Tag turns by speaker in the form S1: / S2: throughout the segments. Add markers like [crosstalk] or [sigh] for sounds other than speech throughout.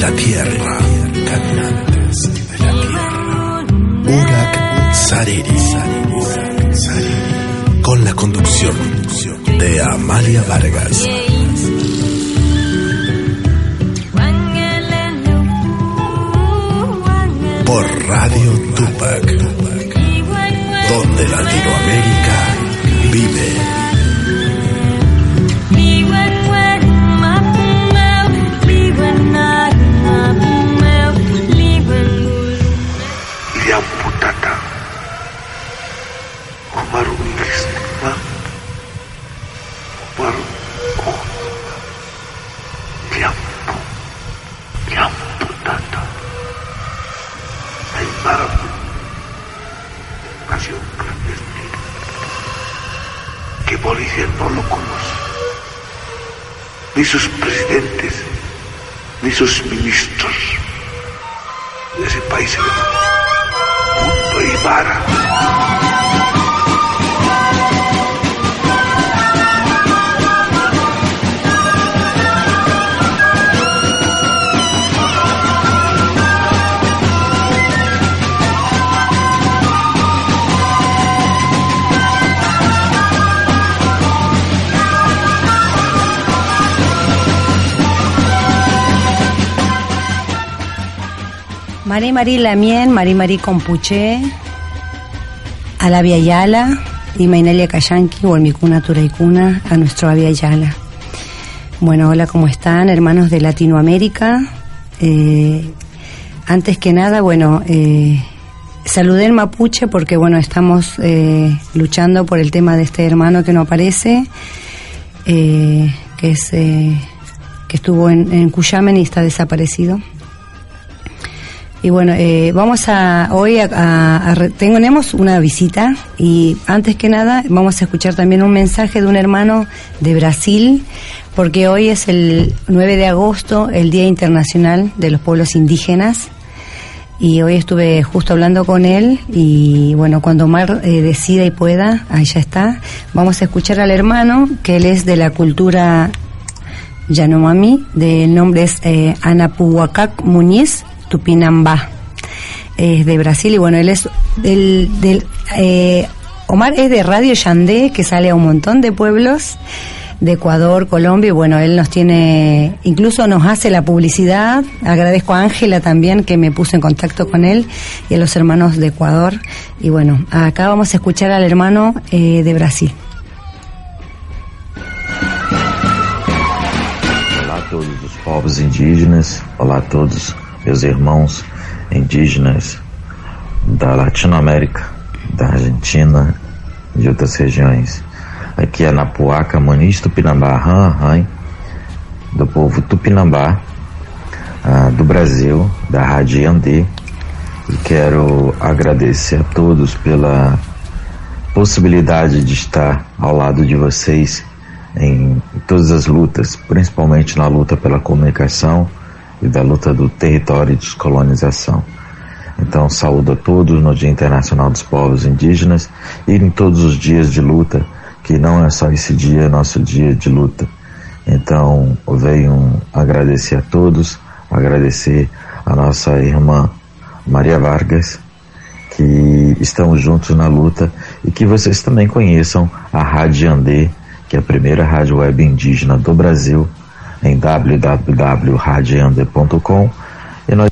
S1: La tierra. Caminantes de la tierra. Urak Sariri. Con la conducción de Amalia Vargas. Por Radio Tupac. Donde Latinoamérica vive.
S2: Ni sus
S3: Mari Mari Lamien, Mari Mari Compuche, Alavia Yala y Mainelia Cayanqui, Olmicuna Turaicuna, a nuestro Avia Yala. Bueno, hola, ¿cómo están, hermanos de Latinoamérica? Eh, antes que nada, bueno, eh, saludé el mapuche porque, bueno, estamos eh, luchando por el tema de este hermano que no aparece, que es que estuvo en, en Cuyamen y está desaparecido. Y bueno, eh, vamos a hoy a, tenemos una visita y antes que nada vamos a escuchar también un mensaje de un hermano de Brasil porque hoy es el 9 de agosto, el Día Internacional de los Pueblos Indígenas. Y hoy estuve justo hablando con él y bueno, cuando Omar eh, decida y pueda, ahí ya está, vamos a escuchar al hermano que él es de la cultura Yanomami, del nombre es eh, Anapuhuacac Muñiz Tupinambá. Es de Brasil y bueno, él es del... del eh, Omar es de Radio Yandé, que sale a un montón de pueblos de Ecuador, Colombia, y bueno, él nos tiene, incluso nos hace la publicidad. Agradezco a Ángela también que me puso en contacto con él y a los hermanos de Ecuador. Y bueno, acá vamos a escuchar al hermano eh, de Brasil.
S4: Hola a todos los pueblos indígenas, hola a todos meus irmãos indígenas da Latinoamérica, da Argentina de outras regiões. Aqui é Napuaca, Muniz, Tupinambá, Han, do povo Tupinambá, ah, do Brasil, da Rádio Andê. E quero agradecer a todos pela possibilidade de estar ao lado de vocês em todas as lutas, principalmente na luta pela comunicação e da luta do território e descolonização. Então, saúdo a todos no Dia Internacional dos Povos Indígenas e em todos os dias de luta, que não é só esse dia, é nosso dia de luta. Então, venho agradecer a todos, agradecer a nossa irmã Maria Vargas, que estamos juntos na luta e que vocês também conheçam a Rádio Andê, que é a primeira rádio web indígena do Brasil, em www.radioandê.com e nós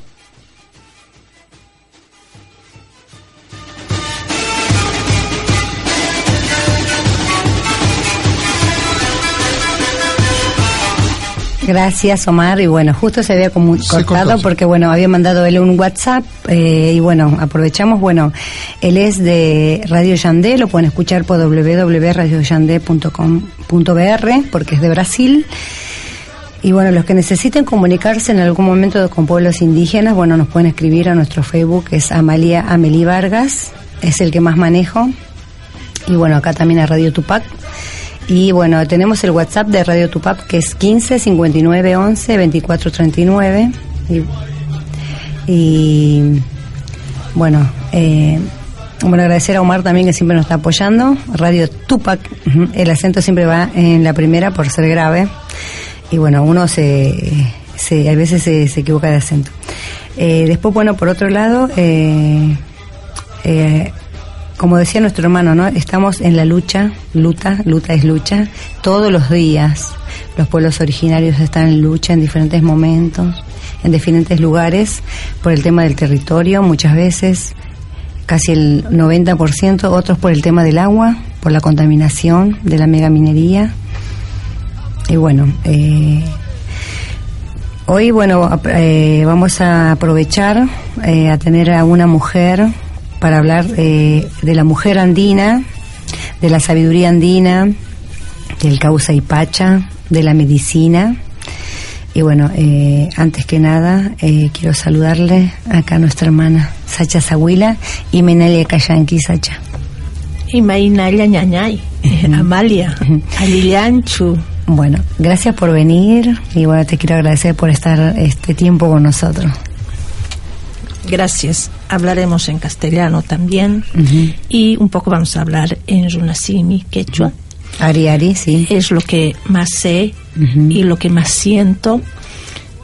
S3: Gracias, Omar. Y bueno, justo se había como cortado porque, bueno, había mandado él un WhatsApp eh, y, bueno, aprovechamos. Bueno, él es de Radio Yandé, lo pueden escuchar por www.radioyandé.com.br porque es de Brasil. Y bueno, los que necesiten comunicarse en algún momento con pueblos indígenas, bueno, nos pueden escribir a nuestro Facebook, es Amalia Amelí Vargas, es el que más manejo. Y bueno, acá también a Radio Tupac. Y bueno, tenemos el WhatsApp de Radio Tupac que es 15 59 11 24 39. Y, y bueno, eh, bueno, agradecer a Omar también que siempre nos está apoyando. Radio Tupac, el acento siempre va en la primera por ser grave. Y bueno, uno se, se a veces se, equivoca de acento. Eh, después, bueno, por otro lado, eh, eh, como decía nuestro hermano, ¿no? Estamos en la lucha, luta, luta es lucha, todos los días. Los pueblos originarios están en lucha en diferentes momentos, en diferentes lugares, por el tema del territorio, muchas veces, casi el 90%, otros por el tema del agua, por la contaminación de la megaminería. Y bueno, eh, hoy, bueno, eh, vamos a aprovechar eh, a tener a una mujer para hablar eh, de la mujer andina, de la sabiduría andina, del causa y pacha, de la medicina. Y bueno, eh, antes que nada, eh, quiero saludarle acá a nuestra hermana Sacha Zahuila y Menelia Cayanqui Sacha.
S5: Y Mainaya Ñañay, Amalia, Alilianchu.
S3: Bueno, gracias por venir y bueno, te quiero agradecer por estar este tiempo con nosotros.
S5: Gracias. Hablaremos en castellano también y un poco vamos a hablar en Runasimi, quechua.
S3: Ari Ari, sí.
S5: Es lo que más sé y lo que más siento.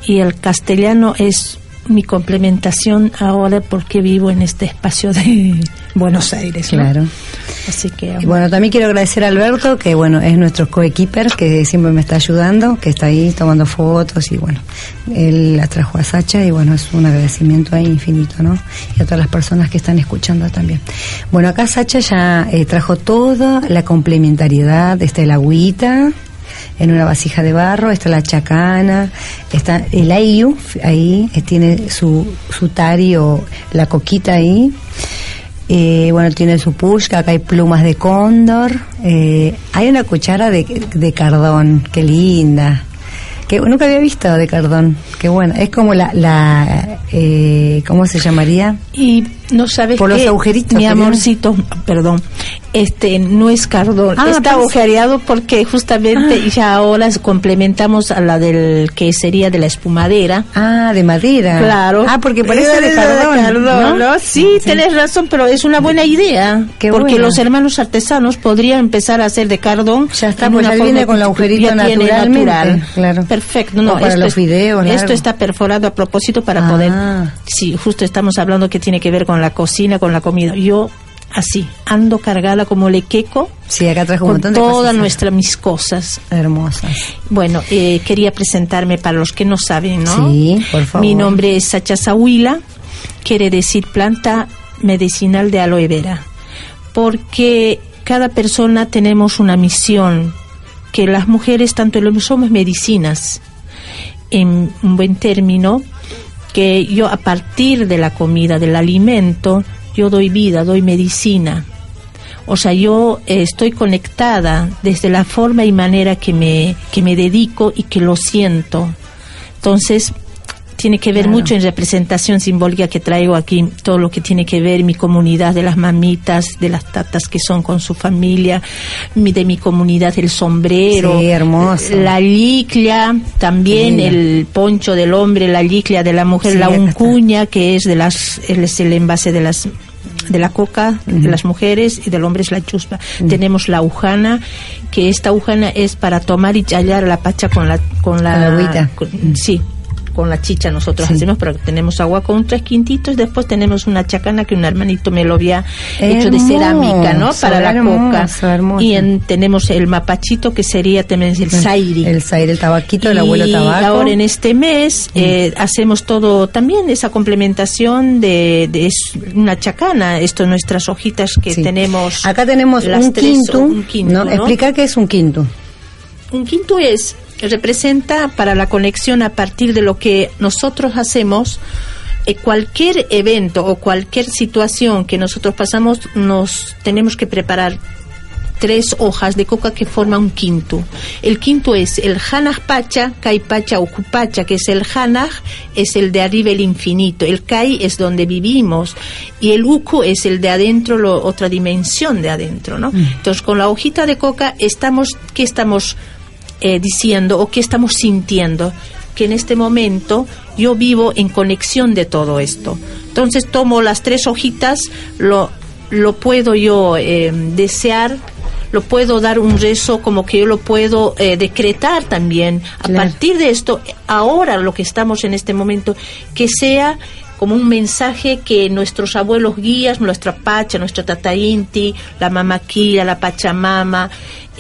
S5: Y el castellano es mi complementación ahora porque vivo en este espacio de [laughs] Buenos Aires. ¿no?
S3: Claro.
S5: Así que
S3: Y bueno, también quiero agradecer a Alberto, que bueno, es nuestro coequiper, que siempre me está ayudando, que está ahí tomando fotos y bueno, él la trajo a Sacha y bueno, es un agradecimiento ahí infinito, ¿no? Y a todas las personas que están escuchando también. Bueno, acá Sacha ya eh, trajo toda la complementariedad, está el agüita en una vasija de barro, está la chacana, está el ayu, ahí tiene su, su tari o la coquita ahí. Eh, bueno, tiene su pushka, acá hay plumas de cóndor. eh, hay una cuchara de, de cardón, qué linda. Que nunca había visto de cardón, qué buena. Es como la, la eh, ¿cómo se llamaría?
S5: Y no sabes
S3: Por los agujeritos
S5: mi amorcito, perdón, este no es cardón,
S3: Ah,
S5: está
S3: pues-
S5: agujereado porque justamente ya ahora complementamos a la del que sería de la espumadera.
S3: Ah, de madera.
S5: Claro.
S3: Ah, porque parece de cardón. ¿no?
S5: ¿no? Sí, tenés razón, pero es una buena idea.
S3: Qué
S5: porque
S3: buena.
S5: los hermanos artesanos podrían empezar a hacer de cardón.
S3: Ya está, pues ya viene con el agujerito
S5: tiene
S3: naturalmente,
S5: natural.
S3: claro.
S5: Perfecto. No,
S3: para
S5: esto
S3: los fideos
S5: Esto está perforado a propósito para
S3: Ah.
S5: poder. Sí, justo estamos hablando que tiene que ver con la cocina, con la comida. Yo así ando cargada como lequeco.
S3: Sí, acá trajo un
S5: con
S3: montón de
S5: todas nuestras mis cosas.
S3: Hermosas.
S5: Bueno, eh, quería presentarme para los que no saben, ¿no?
S3: Sí, por favor.
S5: Mi nombre es Sacha Zahuila, quiere decir planta medicinal de aloe vera, porque cada persona tenemos una misión, que las mujeres, tanto los somos medicinas, en un buen término que yo a partir de la comida, del alimento, yo doy vida, doy medicina. O sea, yo eh, estoy conectada desde la forma y manera que me, que me dedico y que lo siento. Entonces, tiene que ver mucho en representación simbólica que traigo aquí, todo lo que tiene que ver mi comunidad de las mamitas, de las tatas que son con su familia, mi, de mi comunidad el sombrero,
S3: hermoso.
S5: la liclia, también el poncho del hombre, la liclia de la mujer, la uncuña, que es de las, es el envase de las de la coca de las mujeres y del hombre es la chuspa. Tenemos la ujana, que esta ujana es para tomar y hallar la pacha con la con la,
S3: agüita.
S5: sí, con la chicha nosotros hacemos, pero tenemos agua con tres quintitos, después tenemos una chacana que un hermanito me lo había hecho de cerámica, ¿no? Para la coca. Y en, tenemos el mapachito que sería también el sairi.
S3: El sairi, el tabaquito, el abuelo tabaco.
S5: ahora en este mes eh, hacemos todo, también esa complementación de, de es una chacana, esto nuestras hojitas que tenemos.
S3: Acá tenemos un, quinto, un quinto, ¿no? Explicar qué es un quinto.
S5: Un quinto es representa para la conexión a partir de lo que nosotros hacemos. Eh, cualquier evento o cualquier situación que nosotros pasamos, nos tenemos que preparar tres hojas de coca que forman un quinto. El quinto es el Hanaj Pacha, Kai Pacha o Kupacha, que es el Hanaj, es el de arriba el infinito. El Kai es donde vivimos y el Uku es el de adentro, lo, otra dimensión de adentro, ¿no? Mm. Entonces con la hojita de coca estamos, ¿qué estamos eh, diciendo o qué estamos sintiendo, que en este momento yo vivo en conexión de todo esto. Entonces tomo las tres hojitas, lo, lo puedo yo eh, desear, lo puedo dar un rezo como que yo lo puedo eh, decretar también. A partir de esto, ahora lo que estamos en este momento, que sea como un mensaje que nuestros abuelos guías, nuestra Pacha, nuestra Tata Inti, la Mamaquilla, la Pachamama,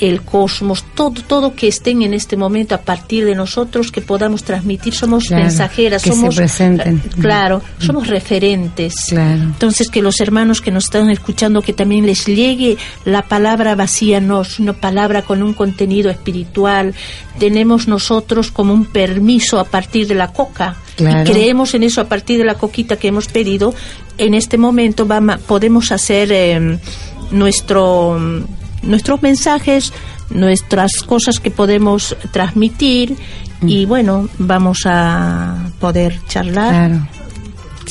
S5: el cosmos, todo, todo que estén en este momento a partir de nosotros, que podamos transmitir, somos mensajeras, somos,
S3: eh,
S5: claro, somos referentes. Entonces que los hermanos que nos están escuchando, que también les llegue la palabra vacía, no, sino palabra con un contenido espiritual. Tenemos nosotros como un permiso a partir de la coca. Y creemos en eso a partir de la coquita que hemos pedido. En este momento vamos, podemos hacer eh, nuestro nuestros mensajes, nuestras cosas que podemos transmitir y mm. bueno, vamos a poder charlar.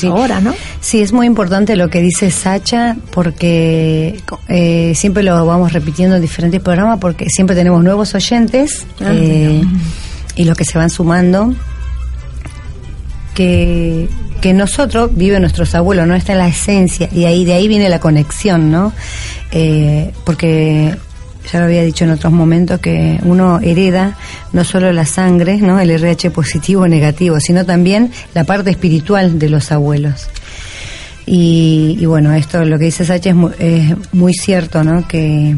S5: Ahora, ¿no?
S3: Sí, es muy importante lo que dice Sacha porque eh, siempre lo vamos repitiendo en diferentes programas porque siempre tenemos nuevos oyentes ah, eh, y los que se van sumando que, que nosotros vive nuestros abuelos, no está en la esencia y ahí de ahí viene la conexión, ¿no? Eh, porque ya lo había dicho en otros momentos que uno hereda no solo la sangre, ¿no? el RH positivo o negativo, sino también la parte espiritual de los abuelos. Y, bueno, esto lo que dice Sacha es muy, cierto, ¿no? Que,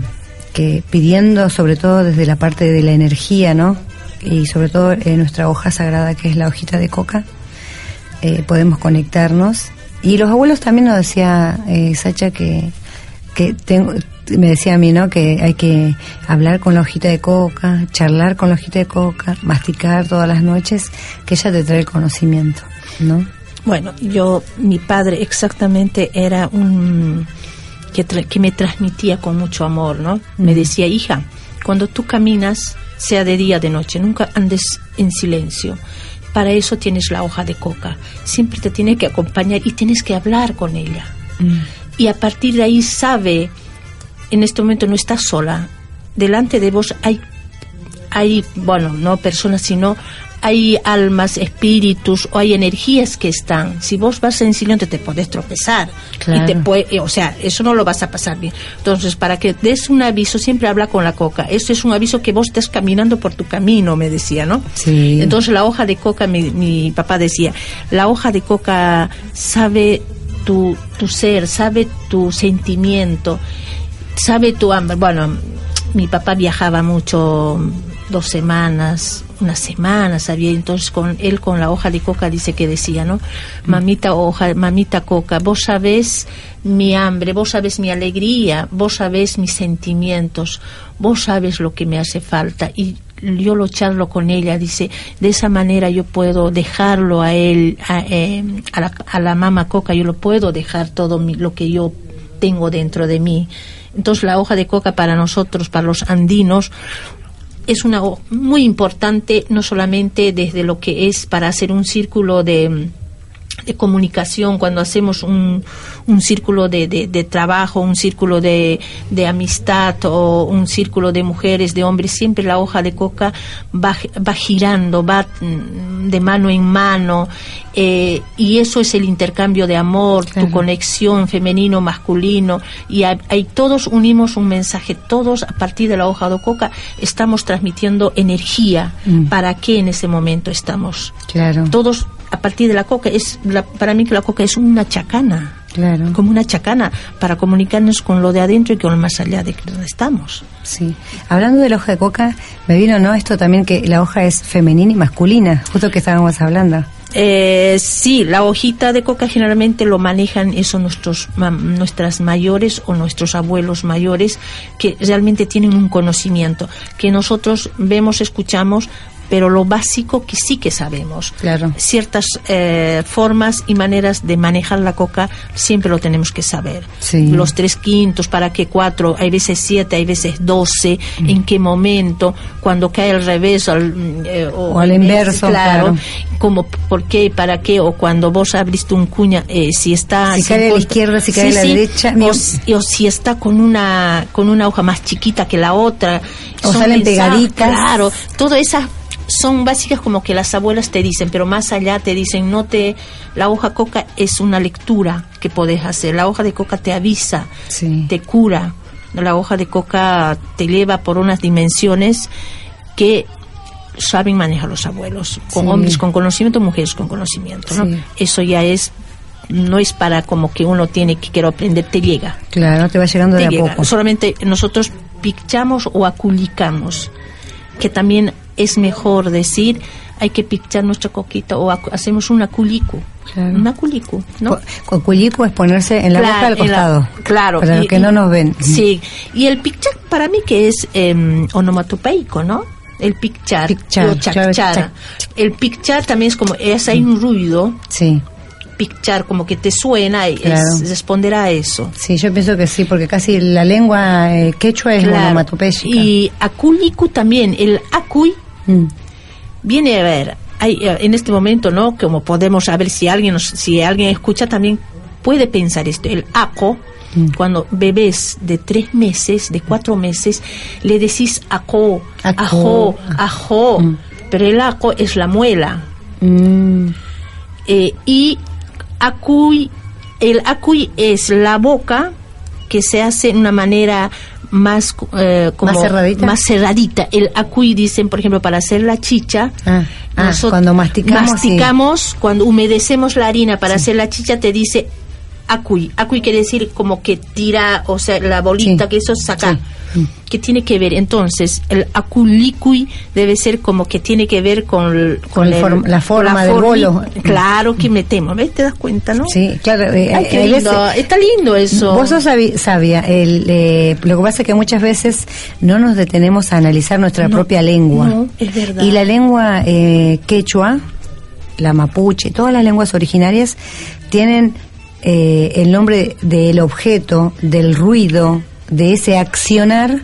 S3: que, pidiendo sobre todo desde la parte de la energía, ¿no? Y sobre todo en nuestra hoja sagrada que es la hojita de coca, eh, podemos conectarnos. Y los abuelos también nos decía eh, Sacha que que tengo, me decía a mí, ¿no? Que hay que hablar con la hojita de coca, charlar con la hojita de coca, masticar todas las noches, que ella te trae el conocimiento, ¿no?
S5: Bueno, yo, mi padre exactamente era un que, que me transmitía con mucho amor, ¿no? Me decía, hija, cuando tú caminas, sea de día o de noche, nunca andes en silencio. Para eso tienes la hoja de coca. Siempre te tiene que acompañar y tienes que hablar con ella. Mm y a partir de ahí sabe, en este momento no está sola, delante de vos hay, hay bueno, no personas, sino hay almas, espíritus o hay energías que están. Si vos vas en silencio te podés tropezar. Y te puede, o sea, eso no lo vas a pasar bien. Entonces, para que des un aviso, siempre habla con la coca. Eso es un aviso que vos estás caminando por tu camino, me decía, ¿no?
S3: Sí.
S5: Entonces, la hoja de coca, mi, mi papá decía, la hoja de coca sabe tu, tu ser, sabe tu sentimiento, sabe tu hambre. Bueno, mi papá viajaba mucho, dos semanas, una semana, sabía, entonces con él con la hoja de coca dice que decía, ¿no? Mamita hoja, mamita coca, vos sabés mi hambre, vos sabés mi alegría, vos sabés mis sentimientos, vos sabes lo que me hace falta y yo lo charlo con ella, dice, de esa manera yo puedo dejarlo a él, a, eh, a, la, a la mama coca, yo lo puedo dejar todo mi- lo que yo tengo dentro de mí. Entonces la hoja de coca para nosotros, para los andinos, es una muy importante, no solamente desde lo que es para hacer un círculo de, de comunicación, cuando hacemos un, un círculo de, de- de trabajo, un círculo de, de amistad o un círculo de mujeres, de hombres, siempre la hoja de coca va, va girando, va mm, de mano en mano, eh, y eso es el intercambio de amor, tu conexión femenino-masculino, y hay, hay- todos unimos un mensaje, todos a partir de la hoja de coca estamos transmitiendo energía.
S3: Mm.
S5: ¿Para qué en ese momento estamos?
S3: Claro.
S5: todos a partir de la coca es la- para mí que la coca es una chacana
S3: Claro.
S5: como una chacana para comunicarnos con lo de adentro y con lo más allá de donde estamos
S3: Sí. Hablando de la hoja de coca, me vino, ¿no? Esto también que la hoja es femenina y masculina, justo que estábamos hablando.
S5: Eh, sí, la hojita de coca generalmente lo manejan eso nuestros ma- nuestras mayores o nuestros abuelos mayores que realmente tienen un conocimiento que nosotros vemos, escuchamos, pero lo básico que sí que sabemos.
S3: Claro.
S5: Ciertas eh, formas y maneras de manejar la coca siempre lo tenemos que saber.
S3: Sí.
S5: Los tres quintos, para qué cuatro, hay veces siete, hay veces doce, en qué momento, cuando cae al revés al, eh,
S3: O al inverso, claro.
S5: como por qué, para qué, o cuando vos abriste un cuña, eh, si está...
S3: Si cae a la izquierda, si cae a la derecha,
S5: O, o si está con una, con una hoja más chiquita que la otra.
S3: O salen pegaditas.
S5: Claro, todas esas son básicas como que las abuelas te dicen, pero más allá te dicen, no te, la hoja coca es una lectura que podés hacer, la hoja de coca te avisa,
S3: Sí.
S5: te cura, la hoja de coca te lleva por unas dimensiones que saben manejar los abuelos, con
S3: Sí.
S5: hombres con conocimiento, mujeres con conocimiento, ¿no?
S3: Sí.
S5: Eso ya es, no es para como que uno tiene que quiero aprender, te llega.
S3: Claro, te va llegando de a poco.
S5: Solamente nosotros picchamos o aculicamos, que también es mejor decir, hay que picchar nuestra coquita o hacemos un aculico.
S3: Claro.
S5: Un aculico, ¿no?
S3: Cu- Culico es ponerse en la boca
S5: la-
S3: costado.
S5: claro.
S3: Para los que
S5: y-
S3: no nos ven.
S5: Sí. Y el picchar para mí que es eh, onomatopeico, ¿no? El chachara.
S3: chac-
S5: El picchar también es como, es hay un ruido,
S3: Sí,
S5: picchar como que te suena y
S3: Claro.
S5: es responder a eso.
S3: sí, yo pienso que sí, porque casi la lengua eh, quechua es
S5: Claro.
S3: onomatopéyica.
S5: Y aculiku también, el acuy
S3: Mm,
S5: viene a ver, hay, eh, en este momento, ¿no? Como podemos saber si alguien, si alguien escucha también puede pensar esto. El aco,
S3: Mm.
S5: cuando bebés de tres meses, de cuatro meses, le decís aco, ajo, ajo,
S3: Mm.
S5: pero el aco es la muela.
S3: mm,
S5: Eh, y acuy, el acuy es la boca que se hace de una manera más eh, como
S3: ¿Más cerradita?
S5: más cerradita. El acuy dicen, por ejemplo, para hacer la chicha.
S3: Ah, ah, cuando masticamos,
S5: masticamos, cuando humedecemos la harina para hacer la chicha, te dice acuy. Acuy quiere decir como que tira, o sea, la bolita
S3: Sí.
S5: que eso saca.
S3: Sí. Mm.
S5: ¿Qué tiene que ver? Entonces, el aculicuy debe ser como que tiene que ver con, el-
S3: Con el form- la forma del
S5: formi-
S3: bolo.
S5: Claro que metemos, ¿ves? ¿Te das cuenta, no?
S3: Sí, claro. eh,
S5: Ay, qué
S3: hay
S5: lindo.
S3: veces-
S5: Está lindo eso.
S3: Vos sos sabi- sabia. El, eh, lo que pasa es que muchas veces no nos detenemos a analizar nuestra
S5: No,
S3: propia lengua.
S5: no, es verdad.
S3: Y la lengua eh, quechua, la mapuche, todas las lenguas originarias tienen eh, el nombre del objeto, del ruido, de ese accionar.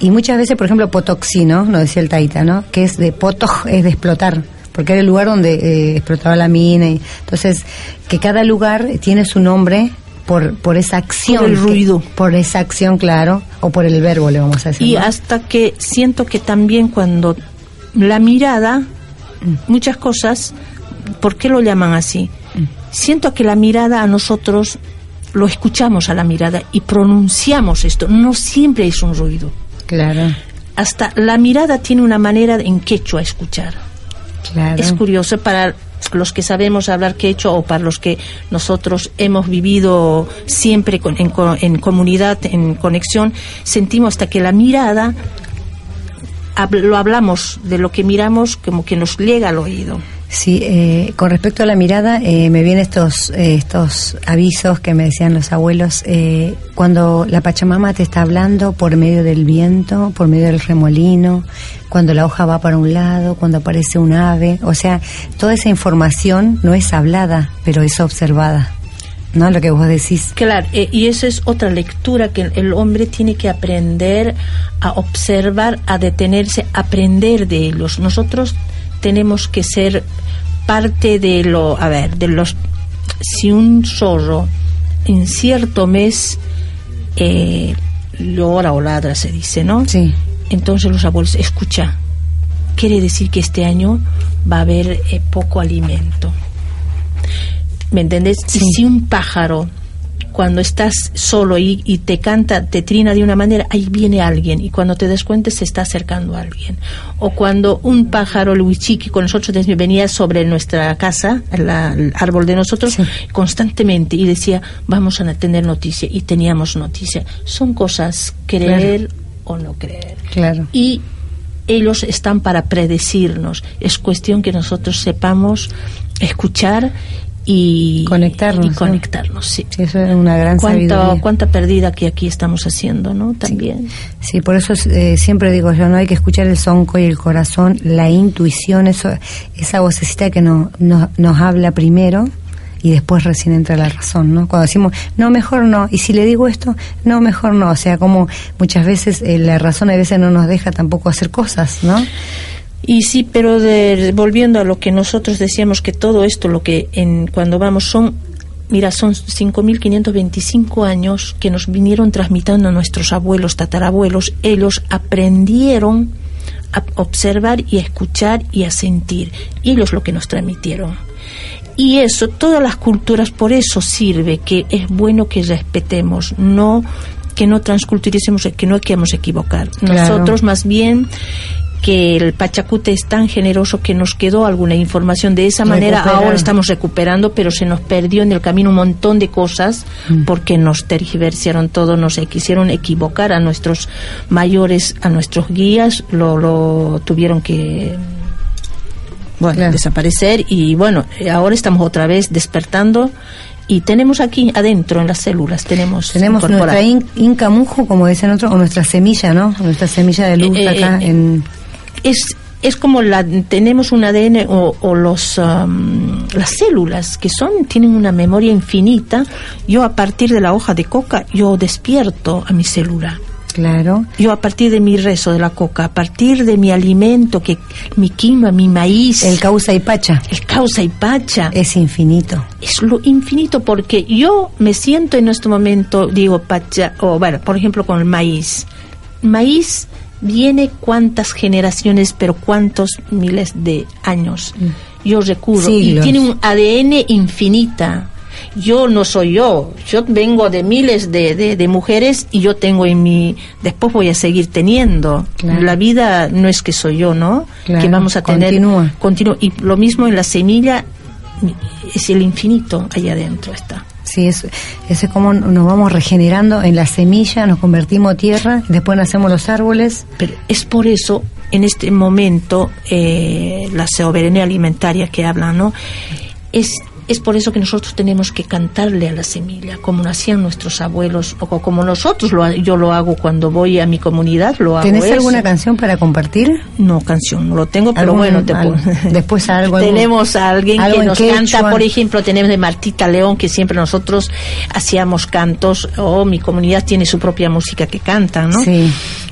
S3: Y muchas veces, por ejemplo, potoxi, ¿no? Nos decía el taita, ¿no? Que es de potoj, es de explotar. Porque era el lugar donde eh, explotaba la mina. Y, entonces, que cada lugar tiene su nombre por, por esa acción.
S5: Por el
S3: que-
S5: ruido.
S3: por esa acción, claro. O por el verbo, le vamos a decir.
S5: Y
S3: ¿no?
S5: hasta que siento que también cuando la mirada, muchas cosas, ¿por qué lo llaman así? Siento que la mirada a nosotros lo escuchamos a la mirada y pronunciamos esto. No siempre es un ruido.
S3: Claro,
S5: Hasta la mirada tiene una manera en quechua escuchar.
S3: claro.
S5: Es curioso para los que sabemos hablar quechua o para los que nosotros hemos vivido siempre con- en, en comunidad, en conexión, sentimos hasta que la mirada, hab- lo hablamos de lo que miramos como que nos llega al oído.
S3: Sí, eh, con respecto a la mirada, eh, me vienen estos, eh, estos avisos que me decían los abuelos. eh, cuando la Pachamama te está hablando por medio del viento, por medio del remolino, cuando la hoja va para un lado, cuando aparece un ave. O sea, toda esa información no es hablada, pero es observada. ¿No? Lo que vos decís.
S5: Claro, eh, y eso es otra lectura que el- hombre tiene que aprender a observar, a detenerse, aprender de ellos. Nosotros tenemos que ser parte de lo, a ver, de los, si un zorro en cierto mes eh, llora o ladra, se dice, ¿no?
S3: Sí.
S5: Entonces los abuelos, escucha, quiere decir que este año va a haber eh, poco alimento. ¿Me entendés? Si un pájaro, cuando estás solo y, y te canta, te trina de una manera, ahí viene alguien. Y cuando te des cuenta, se está acercando a alguien. O cuando un pájaro, el huichiqui, con nosotros venía sobre nuestra casa, la- el árbol de nosotros, constantemente y decía, vamos a tener noticia. Y teníamos noticia. Son cosas, creer o no creer
S3: Claro.
S5: y ellos están para predecirnos. Es cuestión que nosotros sepamos escuchar y
S3: Conectarnos,
S5: Y
S3: ¿no?
S5: conectarnos, sí.
S3: Sí, eso es una gran
S5: ¿Cuánta,
S3: sabiduría.
S5: cuánta pérdida que aquí estamos haciendo, ¿no? También.
S3: Sí, por eso eh, siempre digo yo, no hay que escuchar el sonco y el corazón, la intuición, eso, esa vocecita que no, no- nos habla primero y después recién entra la razón, ¿no? Cuando decimos, no, mejor no, y si le digo esto, no, mejor no, o sea, como muchas veces eh, la razón a veces no nos deja tampoco hacer cosas, ¿no?
S5: Y sí, pero de- volviendo a lo que nosotros decíamos que todo esto, lo que en, cuando vamos son, mira, son 5.525 años que nos vinieron transmitiendo a nuestros abuelos, tatarabuelos, ellos aprendieron a observar y a escuchar y a sentir, y ellos lo que nos transmitieron. Y eso, todas las culturas, por eso sirve que es bueno que respetemos, no que no transculturicemos, que no queremos equivocar.
S3: Claro.
S5: Nosotros más bien que el Pachacute es tan generoso que nos quedó alguna información de esa manera
S3: Recuperar.
S5: ahora estamos recuperando pero se nos perdió en el camino un montón de cosas
S3: Mm.
S5: porque nos tergiversaron todo nos quisieron equivocar a nuestros mayores a nuestros guías lo, lo tuvieron que bueno, desaparecer y bueno, ahora estamos otra vez despertando y tenemos aquí adentro en las células tenemos
S3: Tenemos
S5: incorporado.
S3: nuestra in- inca mujo, como dicen otros, o nuestra semilla, ¿no? Nuestra semilla de luz
S5: Eh, eh,
S3: acá
S5: eh,
S3: en...
S5: es es como la tenemos un ADN o, o los am, las células que son tienen una memoria infinita yo a partir de la hoja de coca yo despierto a mi célula
S3: Claro.
S5: yo a partir de mi rezo de la coca, a partir de mi alimento, que mi quinoa, mi maíz.
S3: El causa y pacha.
S5: El causa y pacha.
S3: Es infinito.
S5: Es lo infinito porque yo me siento en este momento, digo pacha, o bueno, por ejemplo con el maíz. Maíz viene cuántas generaciones, pero cuántos miles de años. Yo recurro.
S3: Siglos.
S5: Y tiene un ADN infinita. Yo no soy yo, yo vengo de miles de, de, de mujeres y yo tengo en mi, después voy a seguir teniendo.
S3: Claro.
S5: La vida no es que soy yo, ¿no?
S3: Claro,
S5: que vamos a tener.
S3: continúa.
S5: Continúa. Y lo mismo en la semilla, es el infinito allá adentro está.
S3: Sí, eso, eso es como nos vamos regenerando en la semilla, nos convertimos tierra, después nacemos los árboles.
S5: Pero es por eso, en este momento, eh, la soberanía alimentaria que hablan, ¿no? Es, es por eso que nosotros tenemos que cantarle a la semilla, como lo hacían nuestros abuelos, o co- como nosotros, lo, yo lo hago cuando voy a mi comunidad, lo hago.
S3: ¿Tenés
S5: eso.
S3: alguna canción para compartir?
S5: No, canción, no lo tengo, pero bueno, te
S3: al-
S5: puedo- [laughs]
S3: después algo.
S5: tenemos a alguien
S3: algo
S5: que nos
S3: quechua.
S5: canta, por ejemplo, tenemos de Martita León, que siempre nosotros hacíamos cantos, o mi comunidad tiene su propia música que cantan, ¿no?
S3: Sí.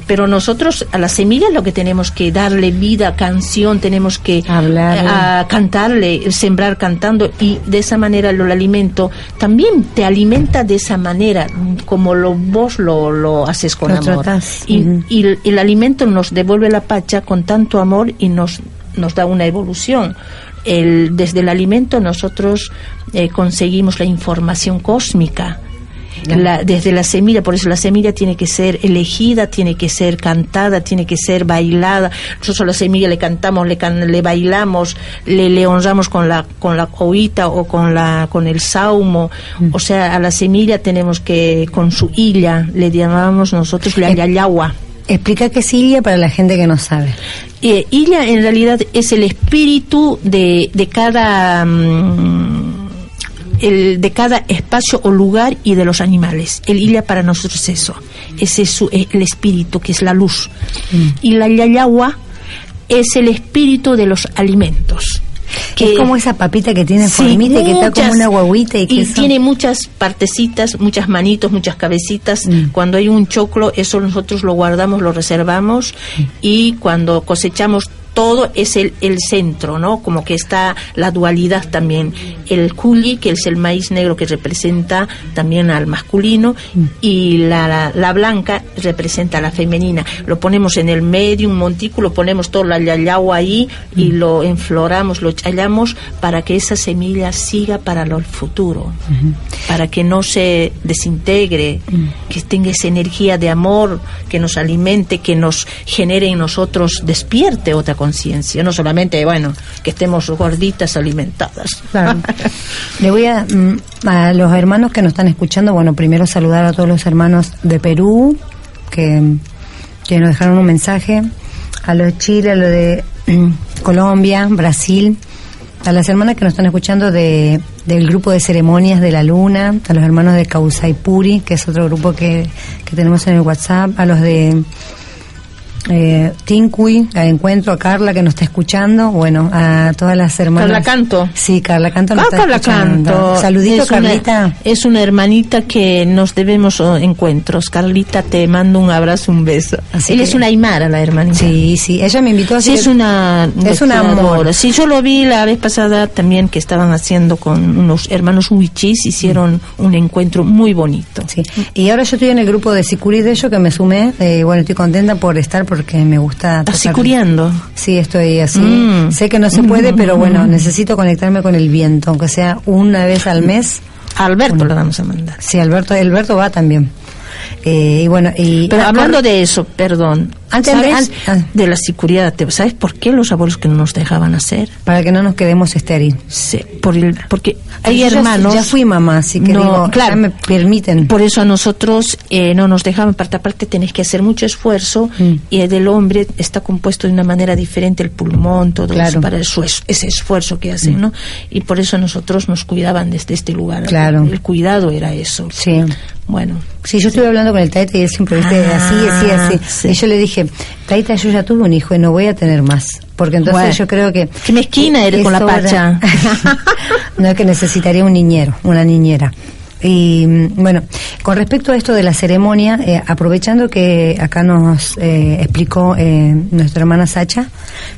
S5: Pero nosotros a la semilla lo que tenemos que darle vida, canción, tenemos que
S3: Hablarle.
S5: a cantarle, sembrar cantando y de esa manera lo alimento. También te alimenta de esa manera, como lo, vos lo, lo haces con
S3: Lo
S5: amor. Y, y el, el alimento nos devuelve la pacha con tanto amor y nos, nos da una evolución. El, desde el alimento nosotros eh, conseguimos la información cósmica. La- desde la semilla, por eso la semilla tiene que ser elegida, tiene que ser cantada, tiene que ser bailada. Nosotros a la semilla le cantamos, le, can- le bailamos, le, le honramos con la con la coita o con la con el saumo. O sea, a la semilla tenemos que con su hilla le llamamos nosotros la
S3: Eh,
S5: yayagua.
S3: Explica qué es Ilia para la gente que no sabe.
S5: Eh, en realidad es el espíritu de, de cada mm, el, de cada espacio o lugar y de los animales. El Illa para nosotros es eso, ese es su- el espíritu que es la luz. Y la Yayagua es el espíritu de los alimentos.
S3: es como esa papita que tiene formita y que está como una guaguita y que eso-
S5: tiene muchas partecitas, muchas manitos, muchas cabecitas.
S3: Mm.
S5: Cuando hay un choclo, eso nosotros lo guardamos, lo reservamos
S3: Mm.
S5: y cuando cosechamos todo es el, el centro, ¿no? Como que está la dualidad también. El culi, que es el maíz negro que representa también al masculino,
S3: Mm.
S5: y la, la, la blanca representa a la femenina. Lo ponemos en el medio, un montículo, ponemos todo la yayagua ahí
S3: Mm.
S5: y lo enfloramos, lo challamos para que esa semilla siga para lo- el futuro, para que no se desintegre, que tenga esa energía de amor, que nos alimente, que nos genere en nosotros, despierte otra conciencia, no solamente, bueno, que estemos gorditas alimentadas.
S3: Claro. [laughs] Le voy a, mm, a los hermanos que nos están escuchando, bueno, primero saludar a todos los hermanos de Perú que, que nos dejaron un mensaje, a los de Chile, a los de mm, Colombia, Brasil, a las hermanas que nos están escuchando de, del grupo de ceremonias de la luna, a los hermanos de Puri, que es otro grupo que, que tenemos en el WhatsApp, a los de eh, Tincuy, al encuentro, a Carla que nos está escuchando, bueno, a todas las hermanas.
S5: Carla Canto.
S3: Sí, Carla Canto nos
S5: Ah,
S3: está
S5: Carla
S3: escuchando.
S5: Canto.
S3: Saludito,
S5: Es una-
S3: Carlita.
S5: es una hermanita que nos debemos oh, encuentros. Carlita, te mando un abrazo, un beso.
S3: Así
S5: Ella
S3: que-
S5: es una aymara, la hermanita.
S3: Sí, sí, ella me invitó así
S5: Sí, es una
S3: es un amor.
S5: Sí, yo lo vi la vez pasada también que estaban haciendo con unos hermanos huichis, hicieron un encuentro muy bonito.
S3: Sí. Y ahora yo estoy en el grupo de Sicuri de ello que me sumé. Eh, bueno, estoy contenta por estar porque me gusta.
S5: ¿Estás
S3: tocar-
S5: sicuriando?
S3: Sí, estoy así.
S5: Mm.
S3: Sé que no se puede,
S5: Mm.
S3: pero bueno, necesito conectarme con el viento, aunque sea una vez al mes.
S5: A Alberto le vamos a mandar.
S3: Sí, Alberto, Alberto va también. Eh, y bueno, y
S5: Pero hablando de eso, perdón,
S3: Antes-
S5: ¿sabes
S3: an- ah.
S5: de la seguridad? ¿te- ¿Sabes por qué los abuelos que no nos dejaban hacer?
S3: para que no nos quedemos estéril.
S5: Sí, por el, porque hay
S3: Yo
S5: hermanos...
S3: Ya, fui mamá, así que
S5: No,
S3: digo,
S5: claro.
S3: me permiten.
S5: Por eso a nosotros eh, no nos dejaban, parte aparte tenés que hacer mucho esfuerzo
S3: Mm.
S5: y el del hombre está compuesto de una manera diferente, el pulmón, todo
S3: Claro. Mm.
S5: eso, para su es- ese esfuerzo que hacen, ¿no? Y por eso nosotros nos cuidaban desde este lugar.
S3: Claro.
S5: El cuidado era eso.
S3: Sí.
S5: Bueno,
S3: Sí, yo estuve hablando con el Taita y él siempre,
S5: Ah,
S3: así, así, así.
S5: sí.
S3: Y yo le dije, Taita, yo ya tuve un hijo y no voy a tener más. Porque entonces
S5: Bueno.
S3: yo creo que...
S5: Qué mezquina eres
S3: es
S5: con la
S3: hora-
S5: pacha. [laughs]
S3: no es que necesitaría un niñero, una niñera. Y mm, bueno, con respecto a esto de la ceremonia, eh, aprovechando que acá nos eh, explicó eh, nuestra hermana Sacha,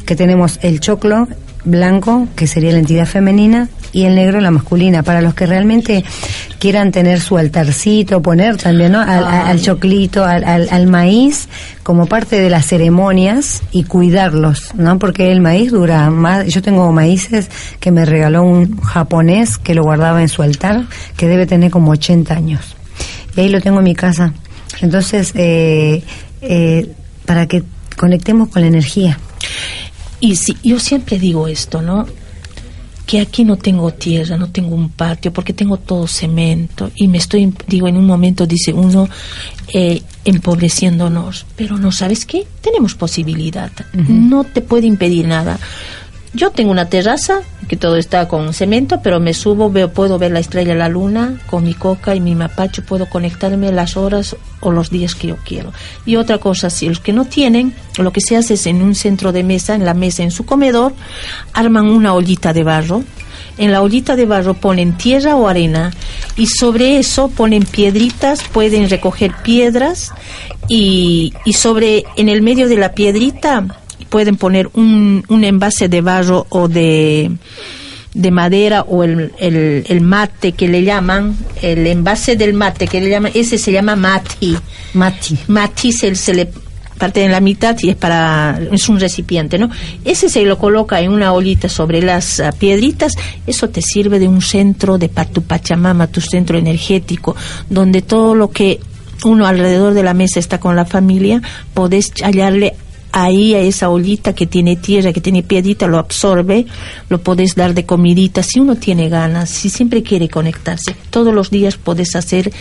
S3: que tenemos el choclo blanco, que sería la entidad femenina, y el negro, la masculina. Para los que realmente quieran tener su altarcito, poner también ¿no? al, al- al choclito, al, al- al maíz, como parte de las ceremonias y cuidarlos, ¿no? Porque el maíz dura más. Yo tengo maíces que me regaló un japonés que lo guardaba en su altar, que debe tener como 80 años. Y ahí lo tengo en mi casa. Entonces, eh, eh, para que conectemos con la energía.
S5: Y sí, yo siempre digo esto, ¿no? Que aquí no tengo tierra, no tengo un patio, porque tengo todo cemento. Y me estoy, digo, en un momento dice uno, eh, empobreciéndonos. Pero no, ¿sabes qué? Tenemos posibilidad. No te puede impedir nada. Yo tengo una terraza que todo está con cemento, pero me subo, veo, puedo ver la estrella, la luna, con mi coca y mi mapacho, puedo conectarme las horas o los días que yo quiero. Y otra cosa, si los que no tienen, lo que se hace es en un centro de mesa, en la mesa, en su comedor, arman una ollita de barro. En la ollita de barro ponen tierra o arena y sobre eso ponen piedritas, pueden recoger piedras y, y sobre, en el medio de la piedrita pueden poner un, un envase de barro o de, de madera o el, el, el mate que le llaman, el envase del mate que le llaman, ese se llama mati.
S3: Mati.
S5: Mati se, se le parte en la mitad y es para es un recipiente, ¿no? Ese se lo coloca en una ollita sobre las ah, piedritas, eso te sirve de un centro de pa- tu Pachamama, tu centro energético, donde todo lo que uno alrededor de la mesa está con la familia, podés hallarle ahí a esa ollita que tiene tierra, que tiene piedrita, lo absorbe, lo podés dar de comidita, si uno tiene ganas, si siempre quiere conectarse, todos los días podés hacer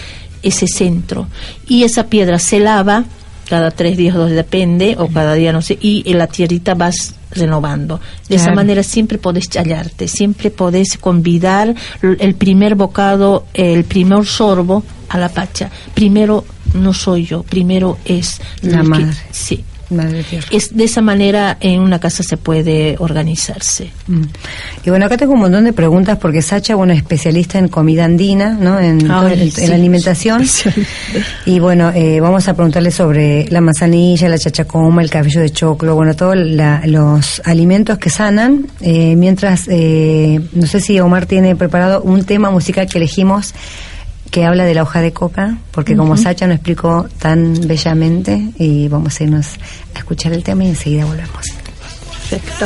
S5: ese centro y esa piedra se lava cada tres días dos, depende, o cada día no sé, y en la tierrita vas renovando. De esa manera siempre podés challarte, siempre podés convidar el primer bocado, el primer sorbo a la pacha. Primero no soy yo, primero es
S3: La
S5: el que-
S3: madre.
S5: sí.
S3: Madre tierra.
S5: Es de esa manera en una casa se puede organizarse.
S3: Mm. Y bueno, acá tengo un montón de preguntas porque Sacha, bueno, es especialista en comida andina, ¿no? En, todo el- en
S5: sí.
S3: la alimentación. Y bueno, eh, vamos a preguntarle sobre la manzanilla, la chachacoma, el cabello de choclo, bueno, todos los alimentos que sanan. Eh, mientras, eh, no sé si Omar tiene preparado un tema musical que elegimos que habla de la hoja de coca, porque como. Sacha nos explicó tan bellamente, y vamos a irnos a escuchar el tema y enseguida volvemos.
S5: Perfecto.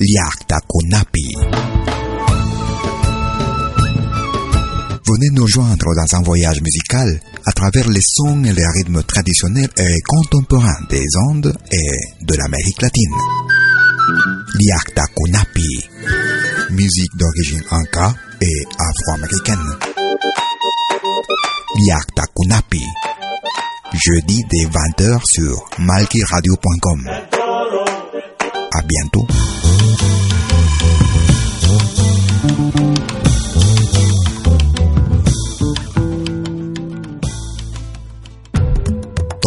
S6: Liakta Kunapi. Venez nous joindre dans un voyage musical à travers les sons et les rythmes traditionnels et contemporains des Andes et de l'Amérique latine. Liakta Kunapi, musique d'origine inca et afro-américaine. Liakta Kunapi, jeudi dès 20h sur malkiradio.com. À bientôt.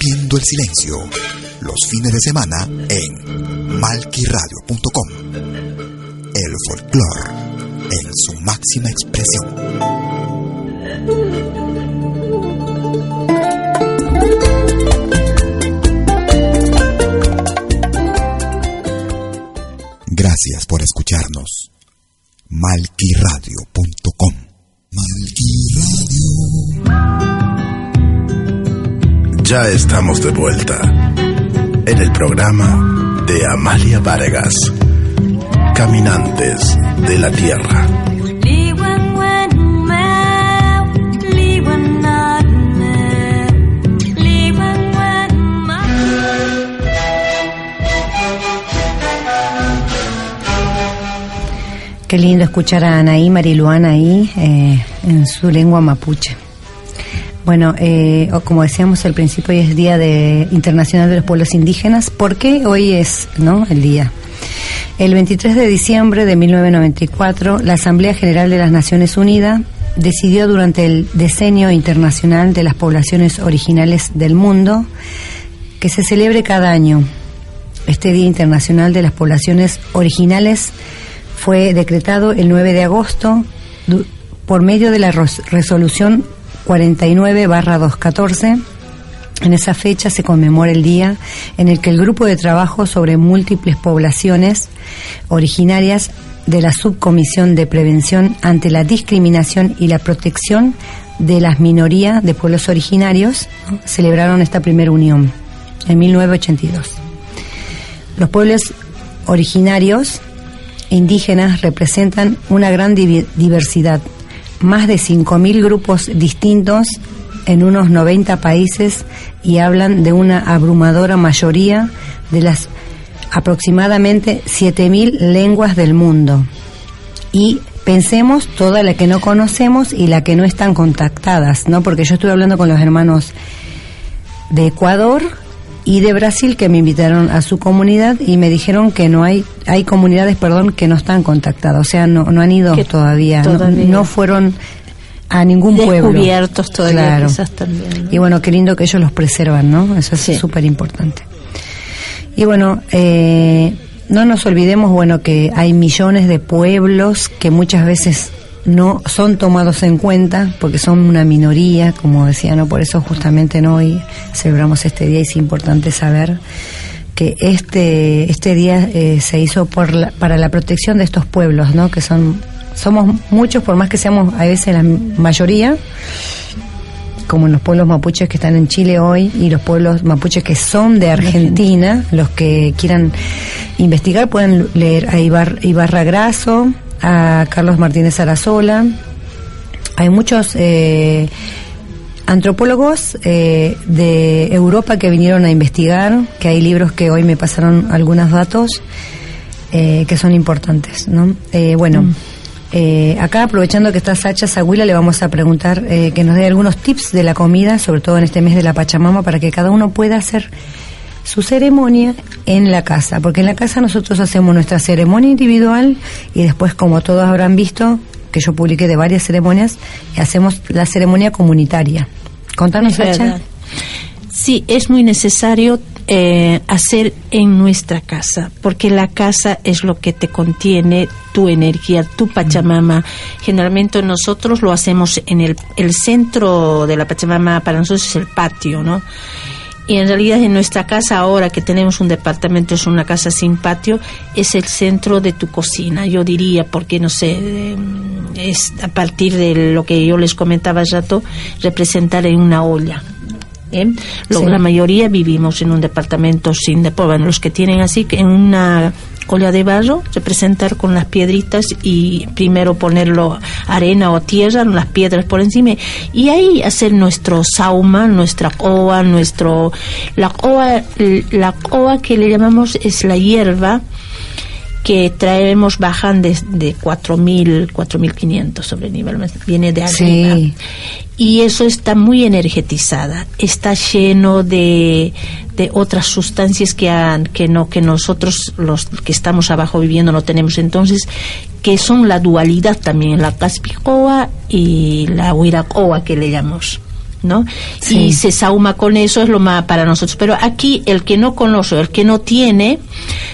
S6: Rompiendo el silencio. Los fines de semana en malquiradio.com. El folclore en su máxima expresión. Gracias por escucharnos. malquiradio.com.
S1: Ya estamos de vuelta en el programa de Amalia Vargas, Caminantes de la Tierra.
S3: Qué lindo escuchar a Anaí Mariluana ahí eh, en su lengua mapuche. Bueno, eh, como decíamos al principio, hoy es Día de Internacional de los Pueblos Indígenas. ¿Por qué hoy es no el día? El 23 de diciembre de 1994, la Asamblea General de las Naciones Unidas decidió durante el Decenio Internacional de las Poblaciones Originales del Mundo que se celebre cada año este Día Internacional de las Poblaciones Originales fue decretado el 9 de agosto por medio de la resolución 49-214. En esa fecha se conmemora el día en el que el grupo de trabajo sobre múltiples poblaciones originarias de la Subcomisión de Prevención ante la Discriminación y la Protección de las Minorías de Pueblos Originarios celebraron esta primera unión en 1982. Los pueblos originarios indígenas representan una gran diversidad, más de 5.000 grupos distintos en unos 90 países y hablan de una abrumadora mayoría de las aproximadamente 7.000 lenguas del mundo. Y pensemos toda la que no conocemos y la que no están contactadas, ¿no? Porque yo estuve hablando con los hermanos de Ecuador y de Brasil que me invitaron a su comunidad y me dijeron que no hay hay comunidades perdón que no están contactadas o sea no, no han ido todavía, todavía. No, no, fueron a ningún pueblo
S5: descubiertos todavía
S3: claro.
S5: quizás también ¿no?
S3: y bueno qué lindo que ellos los preservan no eso es súper sí. importante y bueno eh, no nos olvidemos bueno que hay millones de pueblos que muchas veces no son tomados en cuenta porque son una minoría, como decía, no por eso justamente no hoy celebramos este día y es importante saber que este este día eh, se hizo por la, para la protección de estos pueblos, ¿no? Que son somos muchos, por más que seamos a veces la mayoría, como los pueblos mapuches que están en Chile hoy y los pueblos mapuches que son de Argentina, los que quieran investigar pueden leer a Ibar, Ibarra Graso, a Carlos Martínez Arazola. Hay muchos eh, antropólogos eh, de Europa que vinieron a investigar, que hay libros que hoy me pasaron algunos datos eh, que son importantes, ¿no? Eh, bueno.
S5: Mm.
S3: Eh, acá, aprovechando que está Sacha Zahuila, le vamos a preguntar eh, que nos dé algunos tips de la comida, sobre todo en este mes de la Pachamama, para que cada uno pueda hacer su ceremonia en la casa. Porque en la casa nosotros hacemos nuestra ceremonia individual y después, como todos habrán visto, que yo publiqué de varias ceremonias, hacemos la ceremonia comunitaria. Contanos,
S5: verdad. Sí, es muy necesario eh, hacer en nuestra casa, porque la casa es lo que te contiene tu energía, tu Pachamama. Generalmente nosotros lo hacemos en el, el centro de la Pachamama, para nosotros es el patio, ¿no? Y en realidad en nuestra casa ahora que tenemos un departamento, es una casa sin patio, es el centro de tu cocina, yo diría, porque no sé, eh, es a partir de lo que yo les comentaba hace rato, representar en una olla. ¿eh?
S3: Sí.
S5: La mayoría vivimos en un departamento sin de bueno, los que tienen así que en una olla de barro, representar con las piedritas y primero ponerlo arena o tierra, las piedras por encima y ahí hacer nuestro sauma, nuestra coa, nuestro la coa, la coa que le llamamos es la hierba que traemos bajan de, de 4.000, 4.500 sobre nivel, viene de arriba.
S3: Sí.
S5: Y eso está muy energetizada, está lleno de, de otras sustancias que, han, que, no, que nosotros, los que estamos abajo viviendo, no tenemos. Entonces, que son la dualidad también, la caspicoa y la huiracoa que le llamamos. ¿No?
S3: Sí.
S5: Y se sauma con eso, es lo más para nosotros. Pero aquí, el que no conoce, el que no tiene,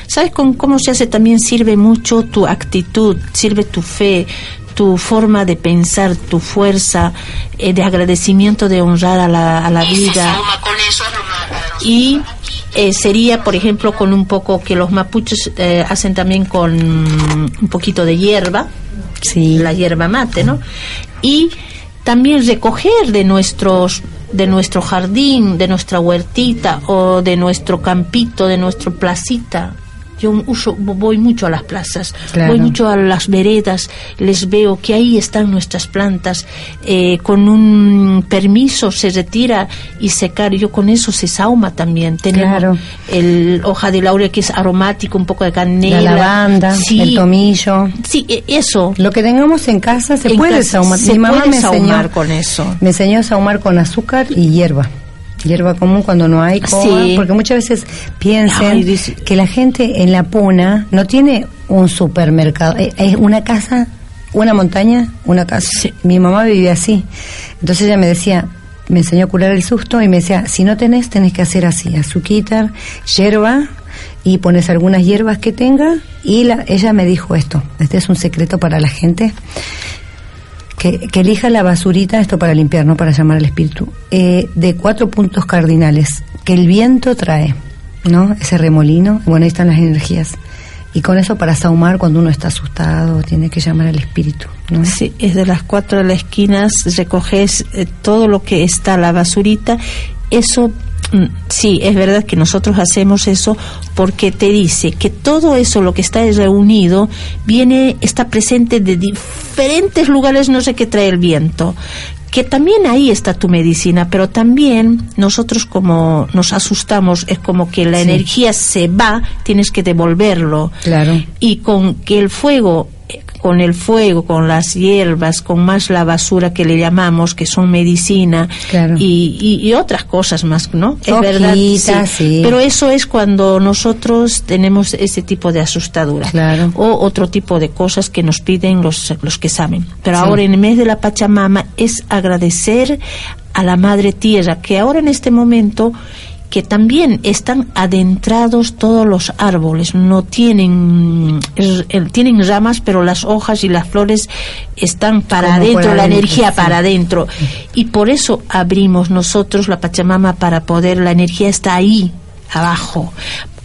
S5: ¿sabes con cómo se hace? También sirve mucho tu actitud, sirve tu fe, tu forma de pensar, tu fuerza eh, de agradecimiento, de honrar a la, a la vida. Y eh, sería, por ejemplo, con un poco que los mapuches eh, hacen también con un poquito de hierba,
S3: Sí.
S5: la hierba mate, ¿no? Y también recoger de nuestros de nuestro jardín, de nuestra huertita o de nuestro campito, de nuestro placita. Yo uso, voy mucho a las plazas,
S3: Claro.
S5: voy mucho a las veredas, les veo que ahí están nuestras plantas, eh, con un permiso se retira y secar, yo con eso se sauma también. Tenemos
S3: Claro.
S5: el hoja de laurel que es aromático, un poco de canela.
S3: La lavanda,
S5: Sí,
S3: el tomillo.
S5: Sí, e- eso.
S3: Lo que tengamos en casa se
S5: En
S3: puede
S5: casa
S3: sahumar.
S5: se
S3: Mi mamá
S5: puede
S3: me enseñó,
S5: sahumar con eso.
S3: me enseñó a sahumar con azúcar y hierba. Hierba común cuando no hay coa,
S5: Sí.
S3: porque muchas veces
S5: Ay, dice-
S3: que la gente en la puna no tiene un supermercado, eh, es una casa, una montaña, una casa.
S5: Sí.
S3: Mi mamá vivía así. Entonces ella me decía, me enseñó a curar el susto y me decía, si no tenés, tenés que hacer así, azuquitar, hierba y pones algunas hierbas que tenga y la, ella me dijo esto, este es un secreto para la gente, que, elija la basurita, esto para limpiar, no para llamar al espíritu, eh, de cuatro puntos cardinales que el viento trae, ¿no? Ese remolino, bueno, ahí están las energías. Y con eso para saumar cuando uno está asustado, tiene que llamar al espíritu, ¿no?
S5: Sí, es de las cuatro de las esquinas, recoges eh, todo lo que está la basurita. Eso, sí, es verdad que nosotros hacemos eso porque te dice que todo eso, lo que está reunido, viene, está presente de diferentes lugares, no sé qué trae el viento. Que también ahí está tu medicina, pero también nosotros como nos asustamos, es como que la
S3: Sí.
S5: energía se va, tienes que devolverlo
S3: Claro.
S5: y con que el fuego con el fuego, con las hierbas, con más la basura que le llamamos, que son medicina
S3: Claro.
S5: y, y- y otras cosas más, ¿no? Es verdad.
S3: sí.
S5: Pero eso es cuando nosotros tenemos ese tipo de asustadura
S3: Claro.
S5: o otro tipo de cosas que nos piden los, los que saben. Pero
S3: Sí.
S5: ahora en el mes de la Pachamama es agradecer a la Madre Tierra, que ahora en este momento que también están adentrados todos los árboles, no tienen tienen ramas, pero las hojas y las flores están para adentro, la energía
S3: sí.
S5: para adentro. Y por eso abrimos nosotros la Pachamama para poder, la energía está ahí, abajo.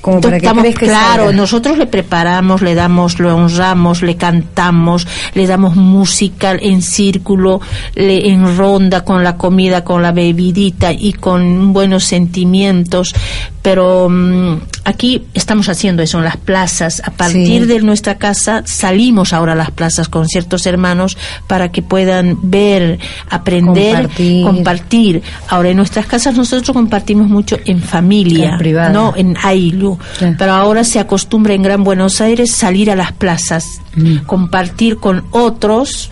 S3: Como para que
S5: Estamos- claro,
S3: salga.
S5: nosotros le preparamos, le damos, lo honramos, le cantamos, le damos música en círculo, le, en ronda con la comida, con la bebidita y con buenos sentimientos. Pero mm, aquí estamos haciendo eso en las plazas. A partir
S3: Sí.
S5: de nuestra casa salimos ahora a las plazas con ciertos hermanos para que puedan ver, aprender,
S3: Compartir.
S5: compartir. Ahora en nuestras casas nosotros compartimos mucho en familia,
S3: En privado.
S5: no en
S3: Claro.
S5: Pero ahora se acostumbra en Gran Buenos Aires salir a las plazas,
S3: Mm.
S5: compartir con otros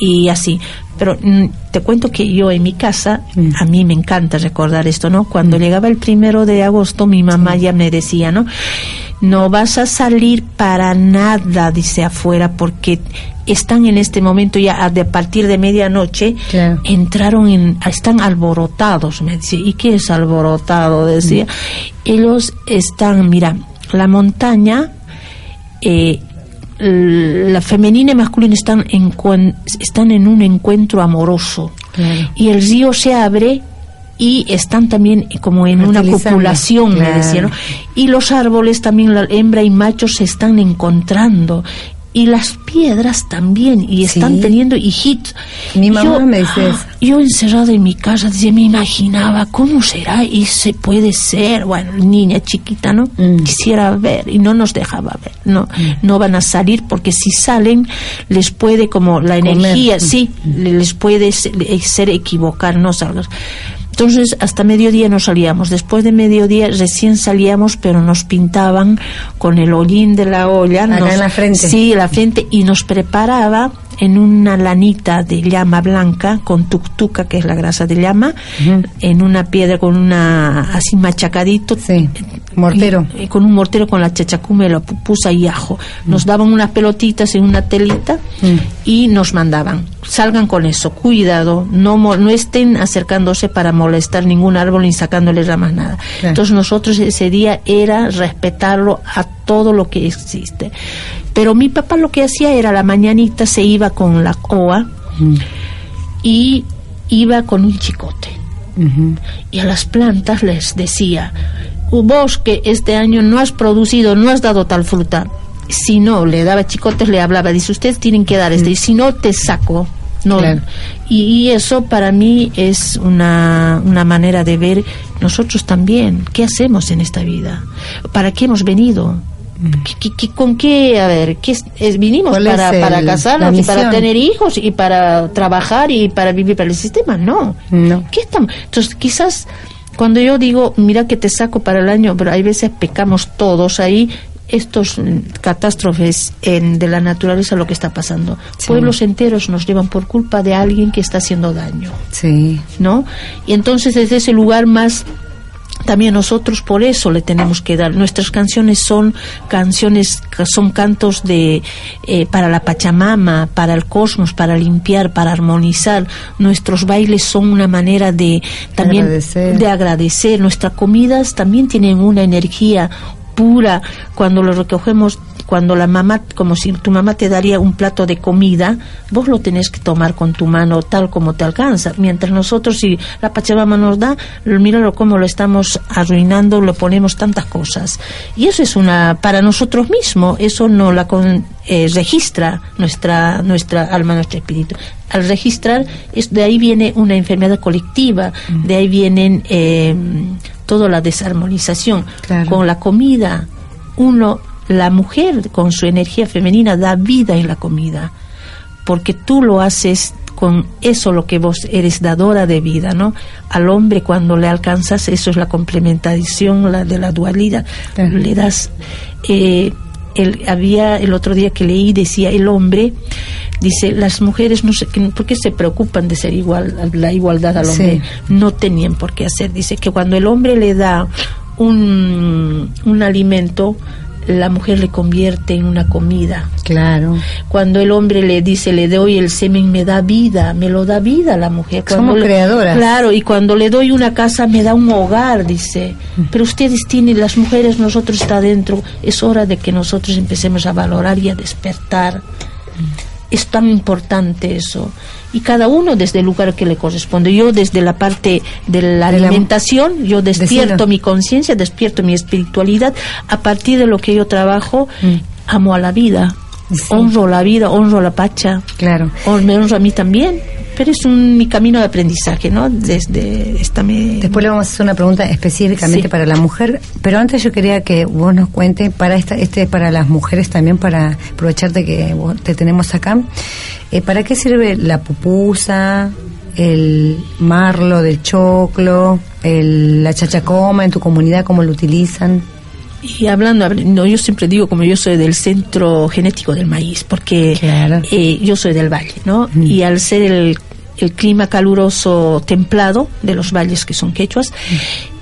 S5: y así. Pero mm, te cuento que yo en mi casa,
S3: Mm.
S5: a mí me encanta recordar esto, ¿no? Cuando llegaba el primero de agosto, mi mamá ya me decía, ¿no? No vas a salir para nada, dice afuera, porque están en este momento ya a de a partir de medianoche,
S3: Claro.
S5: entraron en, están alborotados, me decía. ¿Y qué es alborotado? Decía. Ellos están, mira, la montaña, eh, la femenina y masculina están en, están en un encuentro amoroso.
S3: Claro.
S5: Y el río se abre y están también como en una copulación, me
S3: Claro.
S5: decía, ¿no? Y los árboles también, la hembra y macho se están encontrando. Y las piedras también, y están
S3: Sí.
S5: teniendo hijitos.
S3: Mi mamá
S5: Yo-
S3: me dice eso.
S5: yo encerrada en mi casa, decía, me imaginaba cómo será y se puede ser. Bueno, niña chiquita, ¿no?
S3: Mm.
S5: Quisiera ver y no nos dejaba ver. No, no van a salir porque si salen les puede como la
S3: Comer.
S5: energía,
S3: Mm.
S5: sí, le- les puede le- ser equivocar, no salgas. Entonces, hasta mediodía no salíamos. Después de mediodía recién salíamos, pero nos pintaban con el hollín de la olla.
S3: Acá
S5: nos-
S3: en la frente.
S5: Sí, la frente. Y nos preparaba en una lanita de llama blanca con tuctuca, que es la grasa de llama, en una piedra con una así machacadito.
S3: Sí, mortero.
S5: Y- y con un mortero con la chachacume, la pupusa y ajo. Nos daban unas pelotitas en una telita
S3: Mm.
S5: y nos mandaban. Salgan con eso, cuidado, no, mo- no estén acercándose para molestar ningún árbol ni sacándole ramas, nada. Entonces nosotros ese día era respetarlo a todo lo que existe. Pero mi papá lo que hacía era la mañanita se iba con la coa
S3: Mm.
S5: y iba con un chicote y a las plantas les decía, vos que este año no has producido, no has dado tal fruta, si no, le daba chicotes, le hablaba, dice, ustedes tienen que dar este, y si no, te saco. No,
S3: Claro.
S5: y, y eso para mí es una, una manera de ver nosotros también, ¿qué hacemos en esta vida? ¿Para qué hemos venido? ¿Qué- qué- ¿Con qué, a ver, qué es- vinimos
S3: ¿Cuál es
S5: para,
S3: el-
S5: para casarnos y para tener hijos y para trabajar y para vivir para el sistema? No.
S3: No.
S5: ¿Qué estamos? Entonces, quizás cuando yo digo, mira que te saco para el año, pero hay veces pecamos todos ahí, estos mm, catástrofes en, de la naturaleza, lo que está pasando.
S3: Sí.
S5: Pueblos enteros nos llevan por culpa de alguien que está haciendo daño,
S3: Sí.
S5: ¿no? Y entonces desde ese lugar más también nosotros por eso le tenemos que dar. Nuestras canciones son canciones son cantos de eh, para la Pachamama para el cosmos para limpiar para armonizar. Nuestros bailes son una manera de también
S3: Agradecer.
S5: de agradecer. Nuestras comidas también tienen una energía pura cuando lo recogemos cuando la mamá, como si tu mamá te daría un plato de comida, vos lo tenés que tomar con tu mano tal como te alcanza. Mientras nosotros, si la Pachamama nos da, míralo cómo lo estamos arruinando, lo ponemos tantas cosas. Y eso es una, para nosotros mismos, eso no la con- eh, registra nuestra, nuestra alma, nuestro espíritu. Al registrar, es, de ahí viene una enfermedad colectiva, de ahí vienen eh, toda la desarmonización.
S3: Claro.
S5: Con la comida, uno, la mujer con su energía femenina da vida en la comida, porque tú lo haces con eso lo que vos eres dadora de vida, ¿no? Al hombre cuando le alcanzas, eso es la complementación la de la dualidad,
S3: Claro.
S5: le das... eh, el, había el otro día que leí, decía el hombre, dice, las mujeres no sé, ¿por qué se preocupan de ser igual, la igualdad al
S3: Sí.
S5: hombre? No tenían por qué hacer. Dice que cuando el hombre le da un, un alimento, la mujer le convierte en una comida.
S3: Claro.
S5: Cuando el hombre le dice, le doy el semen, me da vida, me lo da vida la mujer. Cuando
S3: Somos
S5: le-
S3: creadoras.
S5: Claro, y cuando le doy una casa, me da un hogar, dice. Pero ustedes tienen, las mujeres, nosotros está adentro. Es hora de que nosotros empecemos a valorar y a despertar. es tan importante eso. Y cada uno desde el lugar que le corresponde. Yo desde la parte de la alimentación, yo despierto mi conciencia, despierto mi espiritualidad. A partir de lo que yo trabajo, mm. amo a la vida. Honro la vida, honro a la pacha.
S3: Claro.
S5: me honro a mí también pero es un, mi camino de aprendizaje, ¿no? Desde esta
S3: Después le vamos a hacer una pregunta específicamente para la mujer, pero antes yo quería que vos nos cuentes, para esta, este para las mujeres también, para aprovecharte que te tenemos acá, eh, ¿para qué sirve la pupusa, el marlo del choclo, el, la chachacoma en tu comunidad, cómo lo utilizan?
S5: Y hablando, no, yo siempre digo como yo soy del centro genético del maíz, porque eh, yo soy del valle, ¿no? Y al ser el el clima caluroso templado de los valles que son quechuas,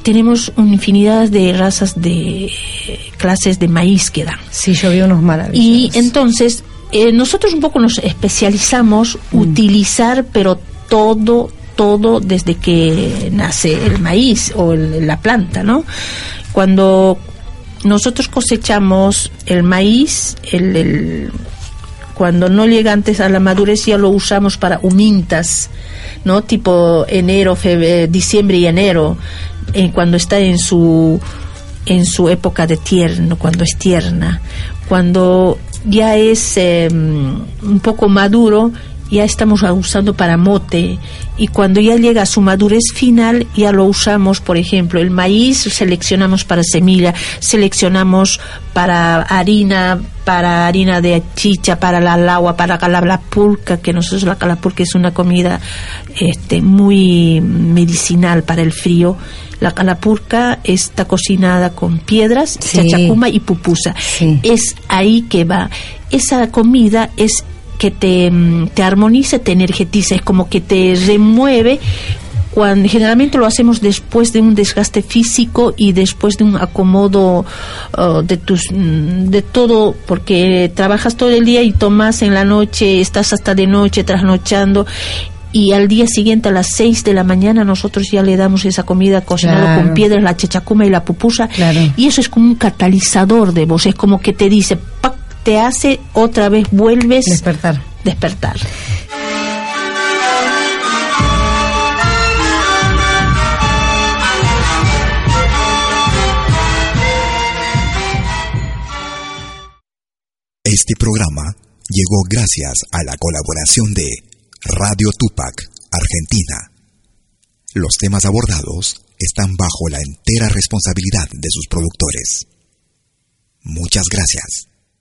S5: tenemos una infinidad de razas de clases de maíz que dan.
S3: Sí, yo vi unos maravillosos.
S5: Y entonces, eh, nosotros un poco nos especializamos mm. utilizar, pero todo, todo desde que nace el maíz o la planta, ¿no? Cuando nosotros cosechamos el maíz, el cuando no llega antes a la madurez ya lo usamos para humintas, ¿no? Tipo enero, febrero, diciembre y enero, eh, cuando está en su en su época de tierno, cuando es tierna, cuando ya es em, un poco maduro, ya estamos usando para mote y cuando ya llega a su madurez final ya lo usamos, por ejemplo, el maíz seleccionamos para semilla, seleccionamos para harina, para harina de chicha, para la agua, para la pulca, que nosotros la calapulca es una comida este, muy medicinal para el frío. La calapurca está cocinada con piedras, chachacuma y pupusa. Es ahí que va. Esa comida es que te, mm, te armoniza, te energetiza, es como que te remueve cuando generalmente lo hacemos después de un desgaste físico y después de un acomodo uh, de tus mm, de todo porque trabajas todo el día y tomas en la noche estás hasta de noche trasnochando y al día siguiente a las 6 de la mañana nosotros ya le damos esa comida cocinada con piedras, la chachacuma y la pupusa. Y eso es como un catalizador de voz, es como que te dice te hace otra vez vuelves
S3: despertar.
S5: Despertar.
S6: Este programa llegó gracias a la colaboración de Radio Tupac, Argentina. Los temas abordados están bajo la entera responsabilidad de sus productores. Muchas gracias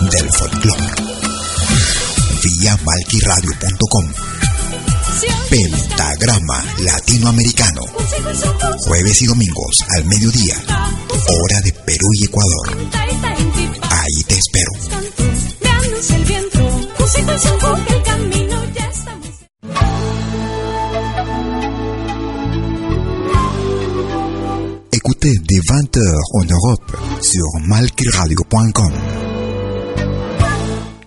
S6: del folclore. Vía malquiradio.com. Pentagrama Latinoamericano. Jueves y domingos al mediodía. Hora de Perú y Ecuador. Ahí te espero. Écoutez des 20h en Europe sur malquiradio.com.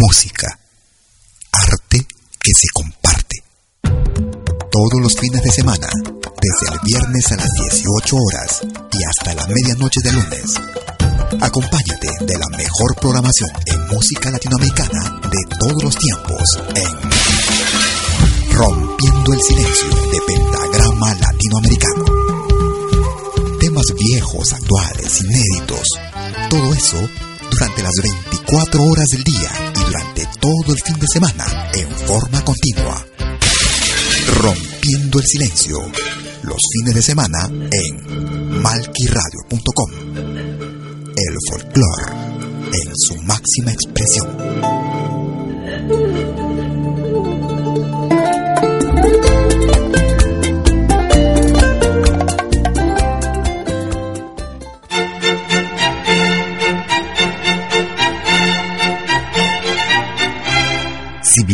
S6: Música. Arte que se comparte. Todos los fines de semana, desde el viernes a las 18 horas y hasta la medianoche de lunes. Acompáñate de la mejor programación en música latinoamericana de todos los tiempos en Rompiendo el Silencio de Pentagrama Latinoamericano temas viejos, actuales, inéditos. Todo eso durante las 24 horas del día todo el fin de semana en forma continua. Rompiendo el silencio. Los fines de semana en malquiradio.com. El folclore en su máxima expresión.